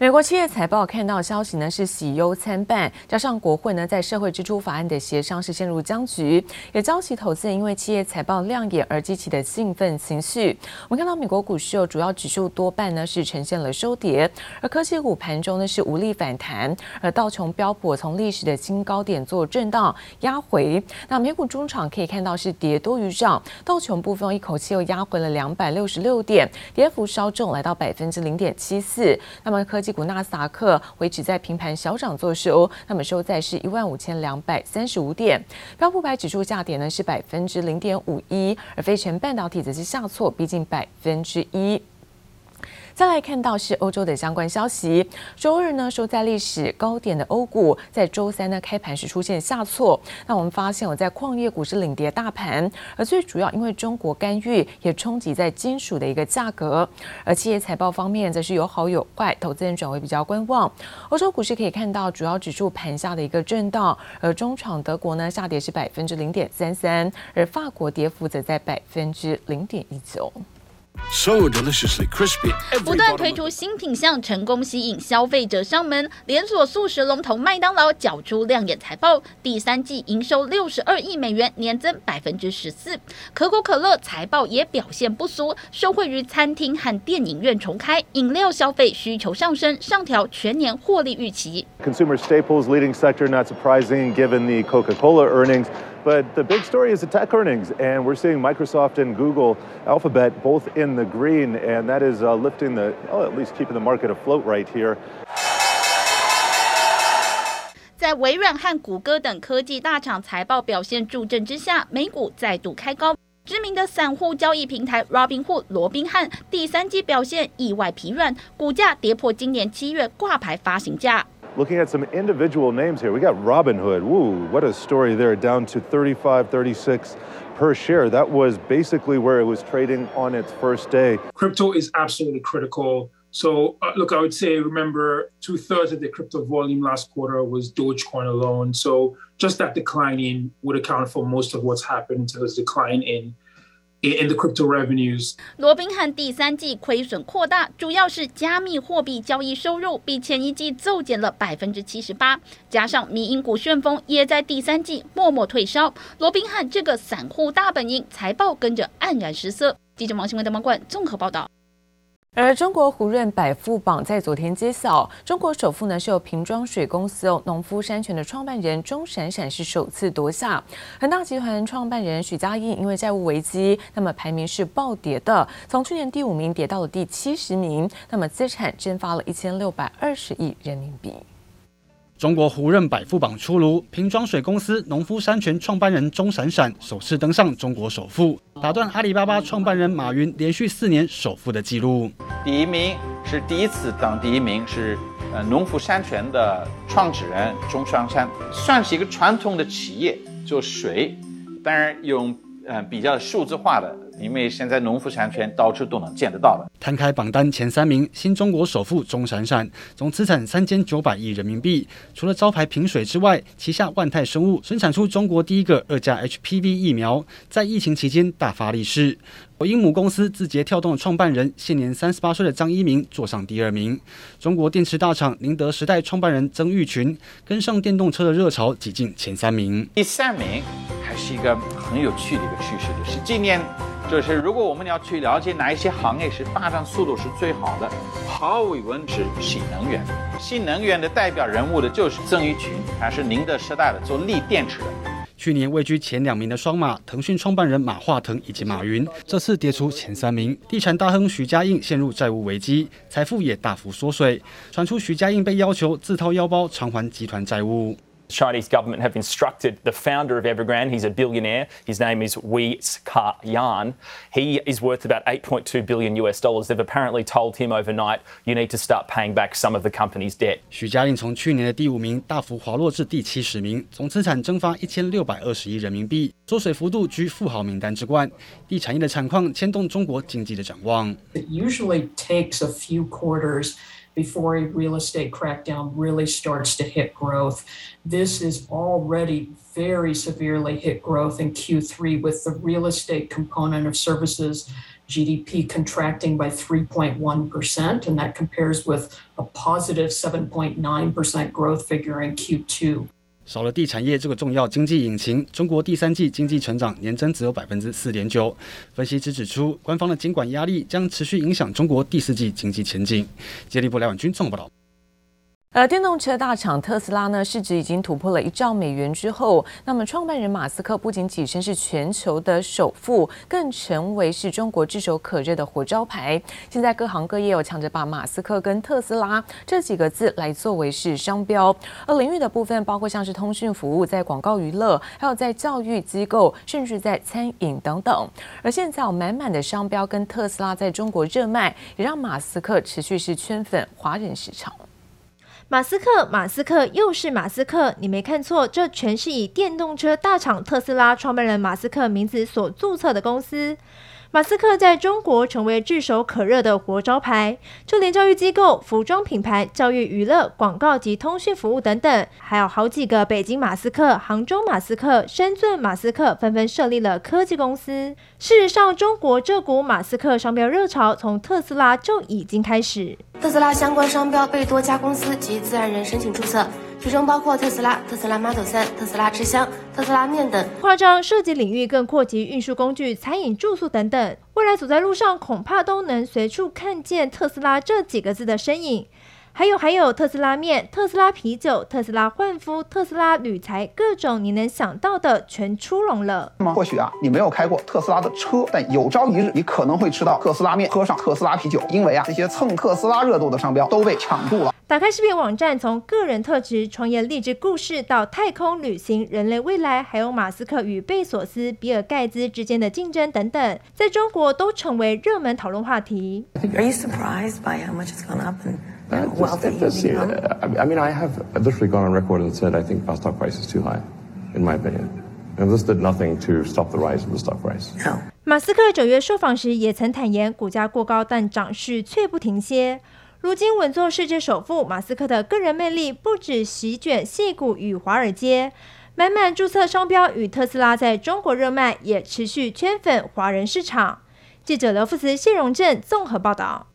美国企业财报看到消息呢是喜忧参半，加上国会呢在社会支出法案的协商是陷入僵局，也浇熄投资人因为企业财报亮眼而激起的兴奋情绪。我们看到美国股市有主要指数多半呢是呈现了收跌，而科技股盘中呢是无力反弹，而道琼标普从历史的新高点做震荡压回。那美股中场可以看到是跌多于涨，道琼部分一口气又压回了两百六十六点，跌幅稍重来到百分之零点七四。那么科技股纳斯达克维持在平盘小涨作收，那么收在是一万五千两百三十五点。标普百指数下跌呢是百分之零点五一，而非全半导体则是下挫逼近百分之一。再来看到是欧洲的相关消息，周二呢收在历史高点的欧股，在周三呢开盘时出现下挫。那我们发现，我在矿业股是领跌大盘，而最主要因为中国干预也冲击在金属的一个价格。而企业财报方面则是有好有坏，投资人转为比较观望。欧洲股市可以看到主要指数盘下的一个震荡，而中场德国呢下跌是百分之零点三三，而法国跌幅则在百分之零点一九。So deliciously crispy. 不断推出新品项，成功吸引消费者上门。连锁素食龙头麦当劳缴出亮眼财报，第三季营收六十二亿美元，年增百分之十四。可口可乐财报也表现不俗，受惠于餐厅和电影院重开，饮料消费需求上升，上调全年获利预期。Consumer staples leading sector, not surprising given the Coca-Cola earnings. But the big story is the tech earnings, and we're seeing Microsoft and Google, Alphabet both in the green, and that is uh, lifting the, well, at least keeping the market afloat right here. 在微软和谷歌等科技大厂财报表现助阵之下，美股再度开高。知名的散户交易平台 Robinhood 罗宾汉第三季表现意外疲软，股价跌破今年七月挂牌发行价。Looking at some individual names here, we got Robinhood. Woo, what a story there, down to 35, 36 per share. That was basically where it was trading on its first day. Crypto is absolutely critical. So, uh, look, I would say remember two thirds of the crypto volume last quarter was Dogecoin alone. So, just that declining would account for most of what's happened to this decline in in the crypto revenues，罗宾汉第三季亏损扩大，主要是加密货币交易收入比前一季骤减了百分之七十八，加上迷因股旋风也在第三季默默退烧，罗宾汉这个散户大本营财报跟着黯然失色。记者王新文的网管综合报道。而中国胡润百富榜在昨天揭晓，中国首富呢是由瓶装水公司哦农夫山泉的创办人钟闪闪是首次夺下。恒大集团创办人许家印因为债务危机，那么排名是暴跌的，从去年第五名跌到了第七十名，那么资产蒸发了一千六百二十亿人民币。中国胡润百富榜出炉，瓶装水公司农夫山泉创办人钟闪闪首次登上中国首富，打断阿里巴巴创办人马云连续四年首富的记录。第一名是第一次当第一名是呃农夫山泉的创始人钟闪闪，算是一个传统的企业做水，当然用呃比较数字化的。因为现在农夫山泉到处都能见得到的。摊开榜单前三名，新中国首富钟闪闪，总资产三千九百亿人民币。除了招牌瓶水之外，旗下万泰生物生产出中国第一个二价 HPV 疫苗，在疫情期间大发利市。抖音母公司字节跳动的创办人，现年三十八岁的张一鸣坐上第二名。中国电池大厂宁德时代创办人曾毓群跟上电动车的热潮，挤进前三名。第三名还是一个很有趣的一个趋势，就是今年。就是如果我们要去了解哪一些行业是发展速度是最好的，毫无疑问是新能源。新能源的代表人物的就是曾毓群，他是宁德时代的做锂电池的。去年位居前两名的双马，腾讯创办人马化腾以及马云，这次跌出前三名。地产大亨徐家印陷入债务危机，财富也大幅缩水，传出徐家印被要求自掏腰包偿还集团债务。Chinese government have instructed the founder of Evergrande, he's a billionaire, his name is Wei Ka-Yan. He is worth about 8.2 billion US dollars. They've apparently told him overnight, you need to start paying back some of the company's debt. 许家印从去年的第五名大幅滑落至第七十名，总资产蒸发一千六百二十亿人民币，缩水幅度居富豪名单之冠。地产业的产况牵动中国经济的展望。It usually takes a few quarters before a real estate crackdown really starts to hit growth. This is already very severely hit growth in Q3 with the real estate component of services GDP contracting by 3.1%, and that compares with a positive 7.9% growth figure in Q2. 少了地产业这个重要经济引擎，中国第三季经济成长年增只有百分之四点九。分析师指出，官方的监管压力将持续影响中国第四季经济前景。接力部梁婉君综合报道。而电动车大厂特斯拉呢，市值已经突破了一兆美元之后，那么创办人马斯克不仅跻身是全球的首富，更成为是中国炙手可热的活招牌。现在各行各业有抢着把马斯克跟特斯拉这几个字来作为是商标，而领域的部分包括像是通讯服务、在广告娱乐，还有在教育机构，甚至在餐饮等等。而现在有满满的商标跟特斯拉在中国热卖，也让马斯克持续是圈粉华人市场。马斯克，马斯克又是马斯克，你没看错，这全是以电动车大厂特斯拉创办人马斯克名字所注册的公司。马斯克在中国成为炙手可热的活招牌，就连教育机构、服装品牌、教育娱乐、广告及通讯服务等等，还有好几个北京马斯克、杭州马斯克、深圳马斯克纷纷设立了科技公司。事实上，中国这股马斯克商标热潮从特斯拉就已经开始。特斯拉相关商标被多家公司及自然人申请注册。其中包括特斯拉、特斯拉 Model 3、特斯拉吃香、特斯拉面等。夸张设计领域更扩及运输工具、餐饮、住宿等等。未来走在路上，恐怕都能随处看见特斯拉这几个字的身影。还有还有特斯拉面、特斯拉啤酒、特斯拉焕肤、特斯拉铝材，各种你能想到的全出笼了。或许啊，你没有开过特斯拉的车，但有朝一日你可能会吃到特斯拉面，喝上特斯拉啤酒，因为啊，这些蹭特斯拉热度的商标都被抢注了。打开视频网站，从个人特质、创业励志故事到太空旅行、人类未来，还有马斯克与贝索斯、比尔盖茨之间的竞争等等，在中国都成为热门讨论话题。Are you surprised by how much it's gone up and Uh, just, just, uh, I mean, I have literally gone on record and said I think our stock price is too high, in my opinion. And this did nothing to stop the rise of the stock price. No. 马斯克九月受访时也曾坦言，股价过高，但涨势却不停歇。如今稳坐世界首富，马斯克的个人魅力不止席卷戏谷与华尔街，满满注册商标与特斯拉在中国热卖，也持续圈粉华人市场。记者刘富慈、谢荣正综合报道。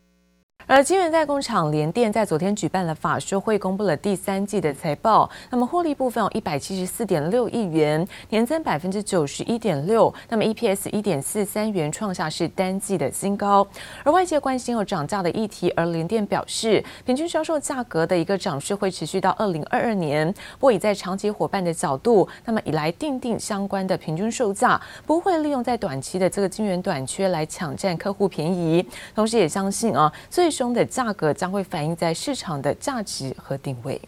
而金源代工厂联电在昨天举办了法说会，公布了第三季的财报。那么获利部分有一百七十四点六亿元，年增百分之九十一点六。那么 EPS 一点四三元，创下是单季的新高。而外界关心有涨价的议题，而联电表示，平均销售价格的一个涨势会持续到二零二二年。不过以在长期伙伴的角度，那么以来订定相关的平均售价，不会利用在短期的这个金源短缺来抢占客户便宜。同时也相信啊，最中的价格将会反映在市场的价值和定位。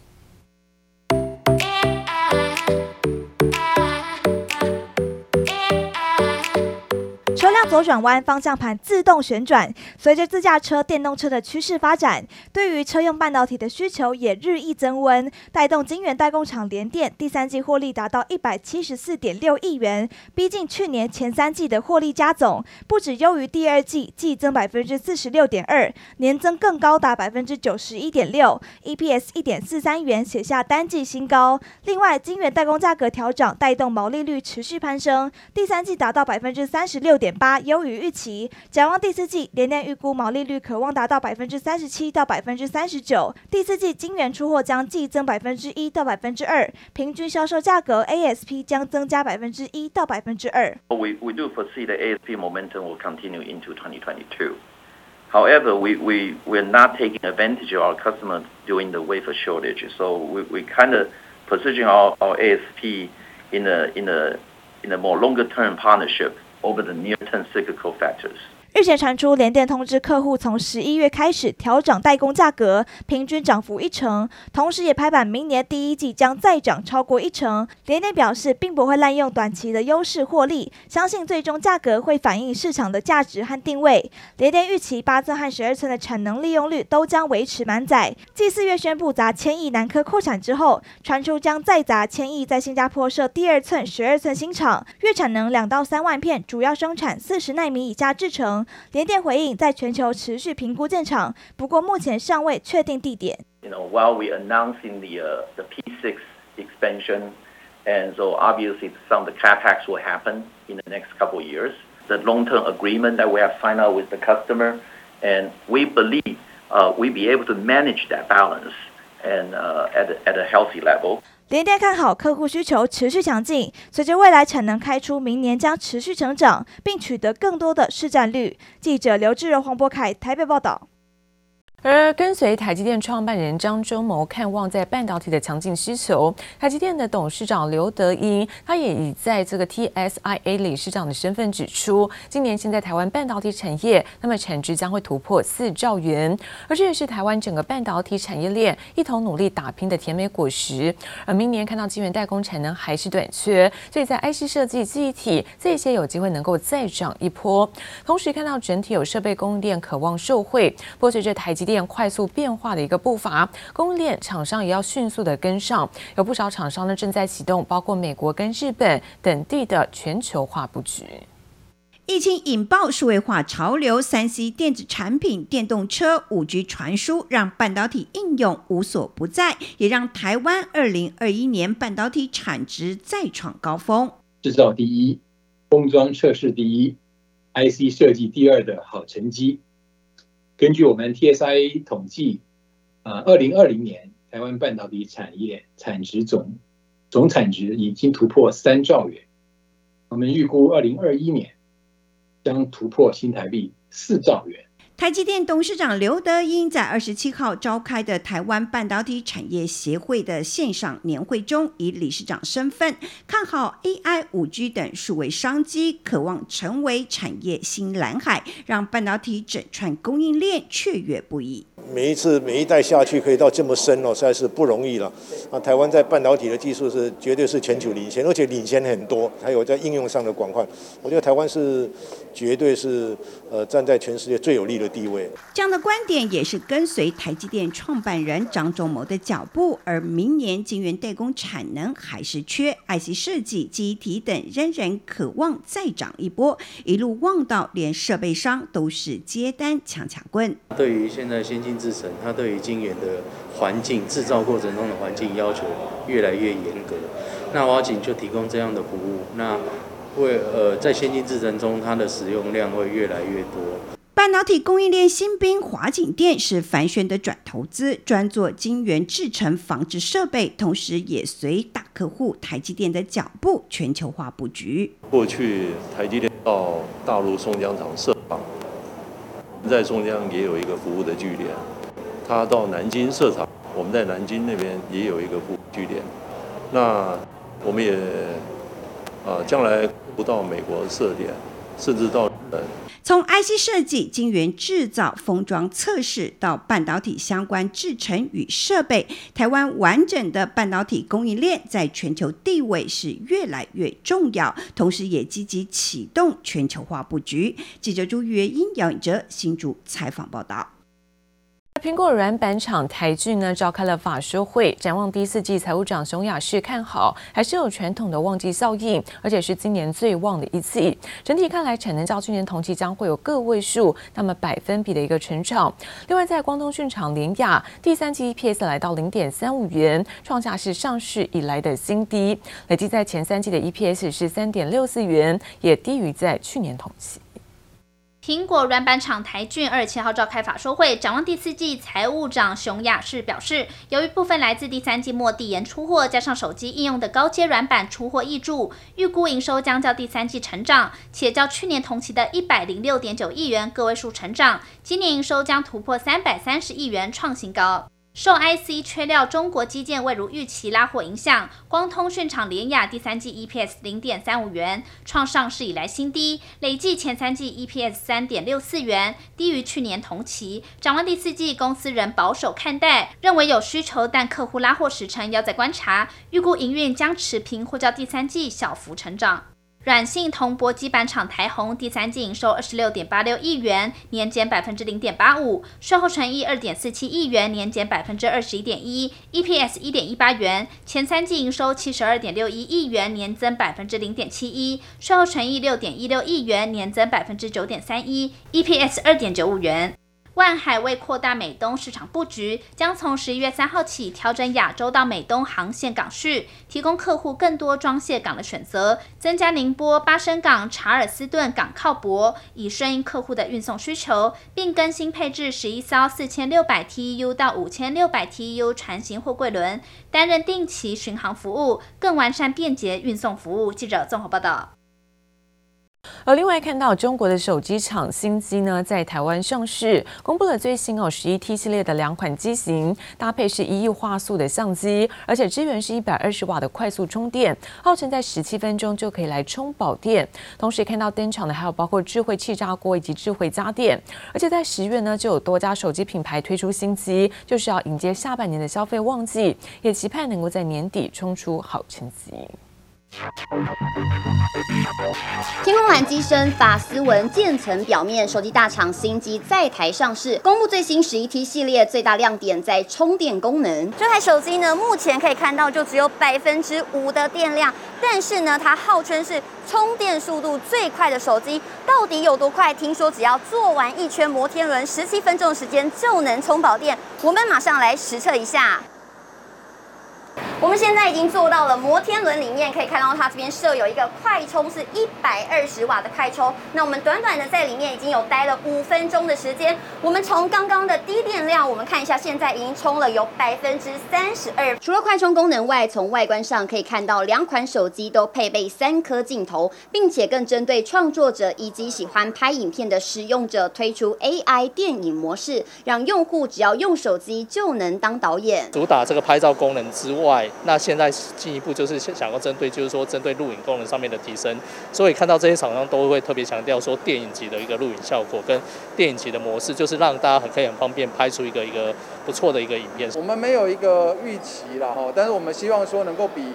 左转弯，方向盘自动旋转。随着自驾车、电动车的趋势发展，对于车用半导体的需求也日益增温，带动晶圆代工厂联电第三季获利达到一百七十四点六亿元，逼近去年前三季的获利加总，不止优于第二季，季增百分之四十六点二，年增更高达百分之九十一点六，EPS 一点四三元，写下单季新高。另外，晶圆代工价格调整，带动毛利率持续攀升，第三季达到百分之三十六点八八。优于预期，展望第四季，联电预估毛利率可望达到百分之三十七到百分之三十九。第四季晶圆出货将季增百分之一到百分之二，平均销售价格 ASP 将增加百分之一到百分之二。We we do foresee the ASP momentum will continue into 2022. However, we we we're not taking advantage of our customers during the wafer shortage, so we we kind of position our our ASP in a in a in a more longer term partnership. over the near-term cyclical factors. 日前传出联电通知客户，从十一月开始调整代工价格，平均涨幅一成，同时也拍板明年第一季将再涨超过一成。联电表示，并不会滥用短期的优势获利，相信最终价格会反映市场的价值和定位。联电预期八寸和十二寸的产能利用率都将维持满载。继四月宣布砸千亿南科扩产之后，传出将再砸千亿在新加坡设第二寸、十二寸新厂，月产能两到三万片，主要生产四十奈米以下制程。联电回应，在全球持续评估建厂，不过目前尚未确定地点。You know, while we announcing the uh, the P6 expansion, and so obviously some of the capex will happen in the next couple of years. the long-term agreement that we have signed out with the customer, and we believe we be able to manage that balance and at a healthy level. 联电看好客户需求持续强劲，随着未来产能开出，明年将持续成长，并取得更多的市占率。记者刘志荣、黄博凯台北报道。而跟随台积电创办人张忠谋看望在半导体的强劲需求，台积电的董事长刘德英，他也以在这个 TSIA 理事长的身份指出，今年现在台湾半导体产业，那么产值将会突破四兆元，而这也是台湾整个半导体产业链一同努力打拼的甜美果实。而明年看到晶圆代工产能还是短缺，所以在 IC 设计、记忆体这些有机会能够再涨一波，同时看到整体有设备供应链渴望受惠，不过随着台积电快速变化的一个步伐，供应链厂商也要迅速的跟上。有不少厂商呢正在启动，包括美国跟日本等地的全球化布局。疫情引爆数位化潮流，三 C 电子产品、电动车、五 G 传输，让半导体应用无所不在，也让台湾二零二一年半导体产值再创高峰。制造第一，封装测试第一，IC 设计第二的好成绩。根据我们 T S I 统计，啊，二零二零年台湾半导体产业产值总总产值已经突破三兆元，我们预估二零二一年将突破新台币四兆元。台积电董事长刘德英在二十七号召开的台湾半导体产业协会的线上年会中，以理事长身份看好 AI、五 G 等数位商机，渴望成为产业新蓝海，让半导体整串供应链雀跃不已。每一次每一代下去可以到这么深哦，实在是不容易了。啊，台湾在半导体的技术是绝对是全球领先，而且领先很多，还有在应用上的广泛。我觉得台湾是绝对是呃站在全世界最有利的地位。这样的观点也是跟随台积电创办人张忠谋的脚步，而明年晶圆代工产能还是缺，IC 设计、记忆体等仍然渴望再涨一波，一路望到连设备商都是接单抢抢棍。对于现在先进制程，它对于晶圆的环境制造过程中的环境要求越来越严格，那华景就提供这样的服务，那为呃在先进制程中，它的使用量会越来越多。半导体供应链新兵华景电是凡轩的转投资，专做晶圆制程防治设备，同时也随大客户台积电的脚步全球化布局。过去台积电到大陆松江厂设厂，在松江也有一个服务的据点，他到南京设厂，我们在南京那边也有一个服务据点。那我们也啊将来不到美国设点，甚至到日本。从 IC 设计、晶圆制造、封装测试到半导体相关制程与设备，台湾完整的半导体供应链在全球地位是越来越重要，同时也积极启动全球化布局。记者朱月英、杨颖哲新竹采访报道。苹果软板厂台俊呢召开了法说会，展望第四季，财务长熊雅士看好，还是有传统的旺季效应，而且是今年最旺的一季。整体看来，产能较去年同期将会有个位数，那么百分比的一个成长。另外，在光通讯厂联亚，第三季 EPS 来到零点三五元，创下是上市以来的新低，累计在前三季的 EPS 是三点六四元，也低于在去年同期。苹果软板厂台俊二十七号召开法说会，展望第四季，财务长熊雅士表示，由于部分来自第三季末递延出货，加上手机应用的高阶软板出货易注，预估营收将较第三季成长，且较去年同期的一百零六点九亿元个位数成长，今年营收将突破三百三十亿元，创新高。受 IC 缺料、中国基建未如预期拉货影响，光通讯厂联亚第三季 EPS 零点三五元，创上市以来新低，累计前三季 EPS 三点六四元，低于去年同期。展望第四季，公司仍保守看待，认为有需求，但客户拉货时程要再观察，预估营运将持平或较第三季小幅成长。软性铜箔基板厂台鋐第三季营收二十六点八六亿元，年减百分之零点八五；税后纯益二点四七亿元，年减百分之二十一点一；EPS 一点一八元。前三季营收七十二点六一亿元，年增百分之零点七一；税后纯益六点一六亿元，年增百分之九点三一；EPS 二点九五元。万海为扩大美东市场布局，将从十一月三号起调整亚洲到美东航线港序，提供客户更多装卸港的选择，增加宁波、巴生港、查尔斯顿港靠泊，以顺应客户的运送需求，并更新配置十一艘四千六百 TEU 到五千六百 TEU 船型货柜轮，担任定期巡航服务，更完善便捷运送服务。记者综合报道。而另外看到中国的手机厂新机呢，在台湾上市，公布了最新哦十一 T 系列的两款机型，搭配是一亿画素的相机，而且支援是一百二十瓦的快速充电，号称在十七分钟就可以来充饱电。同时看到登场的还有包括智慧气炸锅以及智慧家电，而且在十月呢就有多家手机品牌推出新机，就是要迎接下半年的消费旺季，也期盼能够在年底冲出好成绩。天空蓝机身，法斯纹渐层表面，手机大厂新机在台上市，公布最新十一 T 系列，最大亮点在充电功能。这台手机呢，目前可以看到就只有百分之五的电量，但是呢，它号称是充电速度最快的手机，到底有多快？听说只要做完一圈摩天轮，十七分钟的时间就能充饱电。我们马上来实测一下。我们现在已经坐到了摩天轮里面，可以看到它这边设有一个快充，是一百二十瓦的快充。那我们短短的在里面已经有待了五分钟的时间。我们从刚刚的低电量，我们看一下，现在已经充了有百分之三十二。除了快充功能外，从外观上可以看到两款手机都配备三颗镜头，并且更针对创作者以及喜欢拍影片的使用者推出 AI 电影模式，让用户只要用手机就能当导演。主打这个拍照功能之外。那现在进一步就是想要针对，就是说针对录影功能上面的提升，所以看到这些厂商都会特别强调说电影级的一个录影效果跟电影级的模式，就是让大家很可以很方便拍出一个一个不错的一个影片。我们没有一个预期啦哈，但是我们希望说能够比。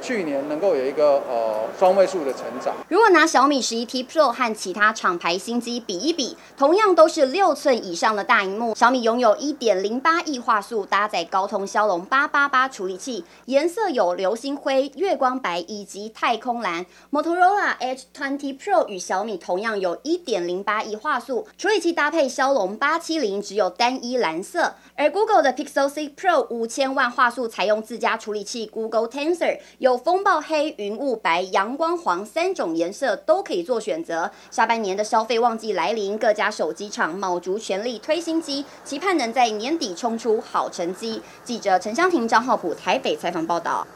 去年能够有一个呃双位数的成长。如果拿小米十一 T Pro 和其他厂牌新机比一比，同样都是六寸以上的大荧幕。小米拥有一点零八亿画素，搭载高通骁龙八八八处理器，颜色有流星灰、月光白以及太空蓝。Motorola Edge 20 Pro 与小米同样有一点零八亿画素，处理器搭配骁龙八七零，只有单一蓝色。而 Google 的 Pixel 6 Pro 五千万画素，采用自家处理器 Google Tensor，有有风暴黑、云雾白、阳光黄三种颜色都可以做选择。下半年的消费旺季来临，各家手机厂卯足全力推新机，期盼能在年底冲出好成绩。记者陈湘婷、张浩普台北采访报道。